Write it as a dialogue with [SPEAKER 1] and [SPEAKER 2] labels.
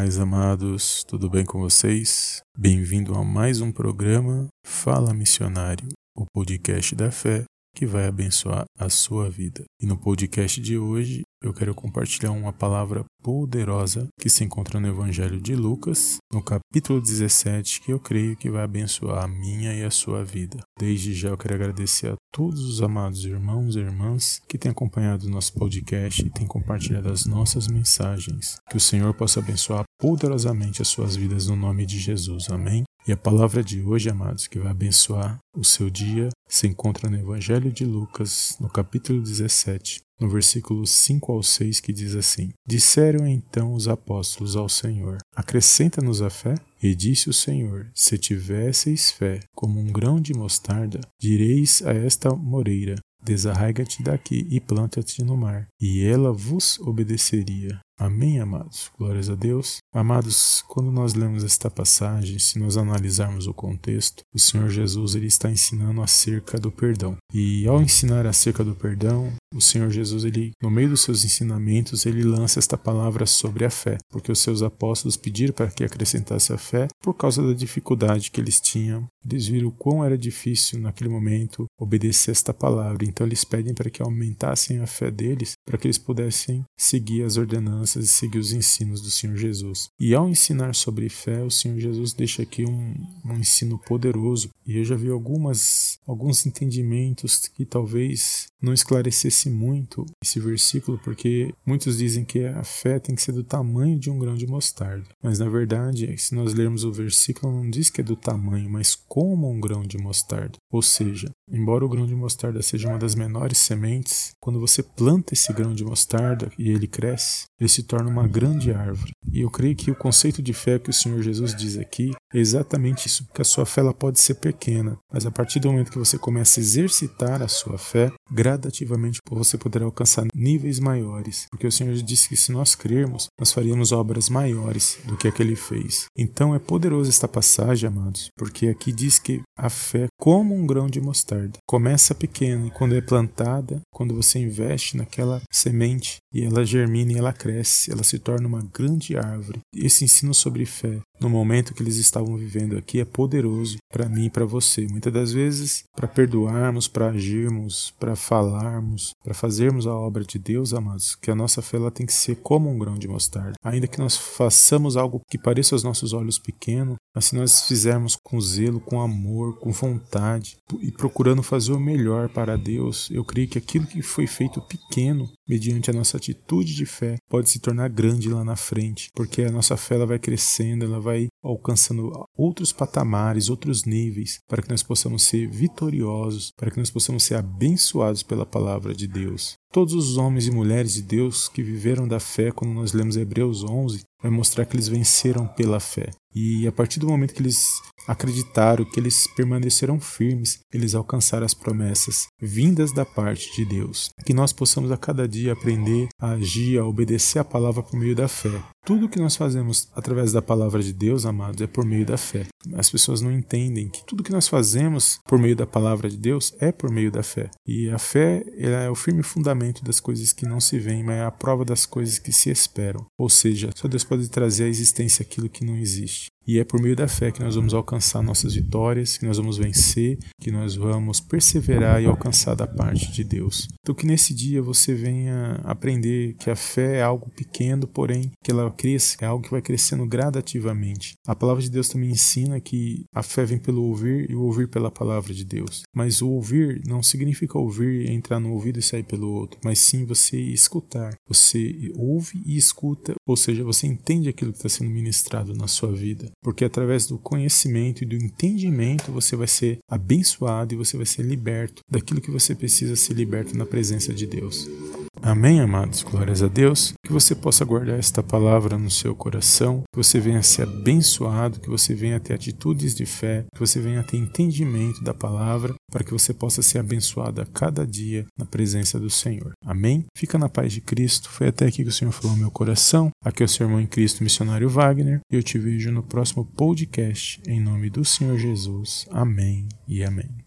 [SPEAKER 1] paz, amados, tudo bem com vocês? Bem-vindo a mais um programa Fala Missionário, o podcast da fé que vai abençoar a sua vida. E no podcast de hoje eu quero compartilhar uma palavra poderosa que se encontra no Evangelho de Lucas, no capítulo 17, que eu creio que vai abençoar a minha e a sua vida. Desde já eu quero agradecer a todos os amados irmãos e irmãs que têm acompanhado o nosso podcast e têm compartilhado as nossas mensagens. Que o Senhor possa abençoar poderosamente as suas vidas no nome de Jesus. Amém. E a palavra de hoje, amados, que vai abençoar o seu dia, se encontra no Evangelho de Lucas, no capítulo 17, no versículo 5 ao 6, que diz assim: Disseram então os apóstolos ao Senhor: Acrescenta-nos a fé? E disse o Senhor: Se tivesseis fé como um grão de mostarda, direis a esta moreira: Desarraiga-te daqui e planta-te no mar, e ela vos obedeceria. Amém, amados? Glórias a Deus. Amados, quando nós lemos esta passagem, se nós analisarmos o contexto, o Senhor Jesus ele está ensinando acerca do perdão. E ao ensinar acerca do perdão, o Senhor Jesus, ele, no meio dos seus ensinamentos, ele lança esta palavra sobre a fé, porque os seus apóstolos pediram para que acrescentasse a fé por causa da dificuldade que eles tinham. Eles viram o quão era difícil naquele momento obedecer esta palavra. Então eles pedem para que aumentassem a fé deles, para que eles pudessem seguir as ordenanças e seguir os ensinos do Senhor Jesus. E ao ensinar sobre fé, o Senhor Jesus deixa aqui um, um ensino poderoso. E eu já vi algumas, alguns entendimentos que talvez não esclarecesse muito esse versículo, porque muitos dizem que a fé tem que ser do tamanho de um grão de mostarda. Mas na verdade, se nós lermos o versículo, não diz que é do tamanho, mas como um grão de mostarda. Ou seja, embora o grão de mostarda seja uma das menores sementes, quando você planta esse grão de mostarda e ele cresce, ele se torna uma grande árvore. E eu creio que o conceito de fé que o Senhor Jesus diz aqui é exatamente isso, porque a sua fé ela pode ser pequena, mas a partir do momento que você começa a exercitar a sua fé, gradativamente você poderá alcançar níveis maiores, porque o Senhor disse que se nós crermos, nós faríamos obras maiores do que aquele fez. Então é poderoso esta passagem, amados, porque aqui diz que a fé, como um grão de mostarda, começa pequena e quando é plantada, quando você investe naquela semente e ela germina e ela cresce, ela se torna uma grande árvore. Esse ensino sobre fé no momento que eles estavam vivendo aqui é poderoso para mim e para você. Muitas das vezes, para perdoarmos, para agirmos, para falarmos, para fazermos a obra de Deus, amados, que a nossa fé ela tem que ser como um grão de mostarda. Ainda que nós façamos algo que pareça aos nossos olhos pequeno, mas se nós fizermos com zelo, com amor, com vontade e procurando fazer o melhor para Deus, eu creio que aquilo que foi feito pequeno, mediante a nossa atitude de fé, pode se tornar grande lá na frente, porque a nossa fé ela vai crescendo, ela vai alcançando outros patamares, outros níveis, para que nós possamos ser vitoriosos, para que nós possamos ser abençoados pela palavra de Deus. Todos os homens e mulheres de Deus que viveram da fé, quando nós lemos Hebreus 11, vai mostrar que eles venceram pela fé. E a partir do momento que eles acreditaram, que eles permaneceram firmes, eles alcançaram as promessas vindas da parte de Deus. Que nós possamos a cada dia aprender a agir, a obedecer a palavra por meio da fé. Tudo que nós fazemos através da palavra de Deus, amados, é por meio da fé. As pessoas não entendem que tudo que nós fazemos por meio da palavra de Deus é por meio da fé. E a fé é o firme fundamento das coisas que não se veem, mas é a prova das coisas que se esperam. Ou seja, só Deus pode trazer à existência aquilo que não existe. E é por meio da fé que nós vamos alcançar nossas vitórias, que nós vamos vencer, que nós vamos perseverar e alcançar da parte de Deus. Então que nesse dia você venha aprender que a fé é algo pequeno, porém que ela cresça, é algo que vai crescendo gradativamente. A palavra de Deus também ensina que a fé vem pelo ouvir e o ouvir pela palavra de Deus. Mas o ouvir não significa ouvir, entrar no ouvido e sair pelo outro, mas sim você escutar. Você ouve e escuta, ou seja, você entende aquilo que está sendo ministrado na sua vida porque através do conhecimento e do entendimento você vai ser abençoado e você vai ser liberto daquilo que você precisa ser liberto na presença de Deus. Amém, amados? Glórias a Deus. Que você possa guardar esta palavra no seu coração, que você venha ser abençoado, que você venha ter atitudes de fé, que você venha ter entendimento da palavra, para que você possa ser abençoado a cada dia na presença do Senhor. Amém? Fica na paz de Cristo. Foi até aqui que o Senhor falou meu coração. Aqui é o seu irmão em Cristo, missionário Wagner, e eu te vejo no próximo podcast. Em nome do Senhor Jesus. Amém e amém.